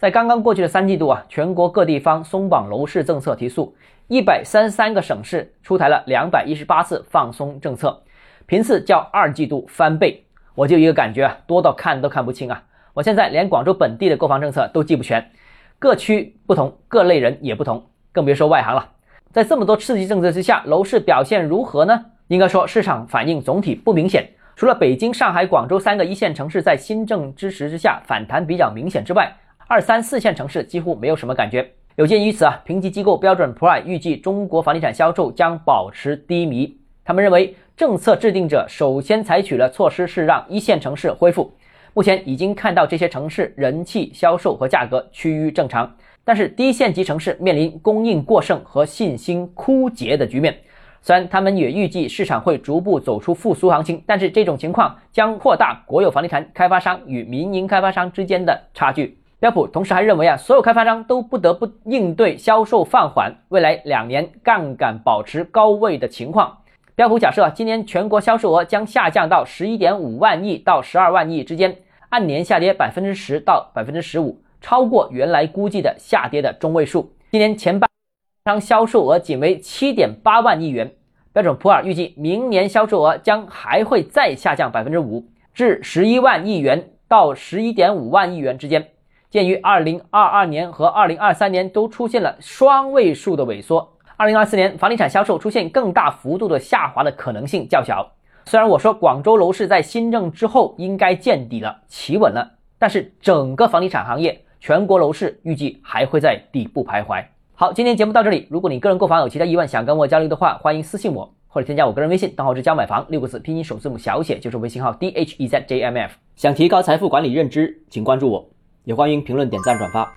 在刚刚过去的三季度啊，全国各地方松绑楼市政策提速，一百三十三个省市出台了两百一十八次放松政策，频次较二季度翻倍。我就一个感觉啊，多到看都看不清啊！我现在连广州本地的购房政策都记不全，各区不同，各类人也不同，更别说外行了。在这么多刺激政策之下，楼市表现如何呢？应该说市场反应总体不明显，除了北京、上海、广州三个一线城市在新政支持之下反弹比较明显之外，二三四线城市几乎没有什么感觉。有鉴于此啊，评级机构标准普尔预计中国房地产销售将保持低迷。他们认为，政策制定者首先采取了措施是让一线城市恢复，目前已经看到这些城市人气、销售和价格趋于正常。但是低线级城市面临供应过剩和信心枯竭的局面。虽然他们也预计市场会逐步走出复苏行情，但是这种情况将扩大国有房地产开发商与民营开发商之间的差距。标普同时还认为啊，所有开发商都不得不应对销售放缓、未来两年杠杆保持高位的情况。标普假设啊，今年全国销售额将下降到十一点五万亿到十二万亿之间，按年下跌百分之十到百分之十五，超过原来估计的下跌的中位数。今年前半商销售额仅为七点八万亿元，标准普尔预计明年销售额将还会再下降百分之五，至十一万亿元到十一点五万亿元之间。鉴于二零二二年和二零二三年都出现了双位数的萎缩，二零二四年房地产销售出现更大幅度的下滑的可能性较小。虽然我说广州楼市在新政之后应该见底了、企稳了，但是整个房地产行业、全国楼市预计还会在底部徘徊。好，今天节目到这里。如果你个人购房有其他疑问想跟我交流的话，欢迎私信我或者添加我个人微信，账号是教买房六个字拼音首字母小写就是微信号 d h e z j m f。想提高财富管理认知，请关注我。也欢迎评论、点赞、转发。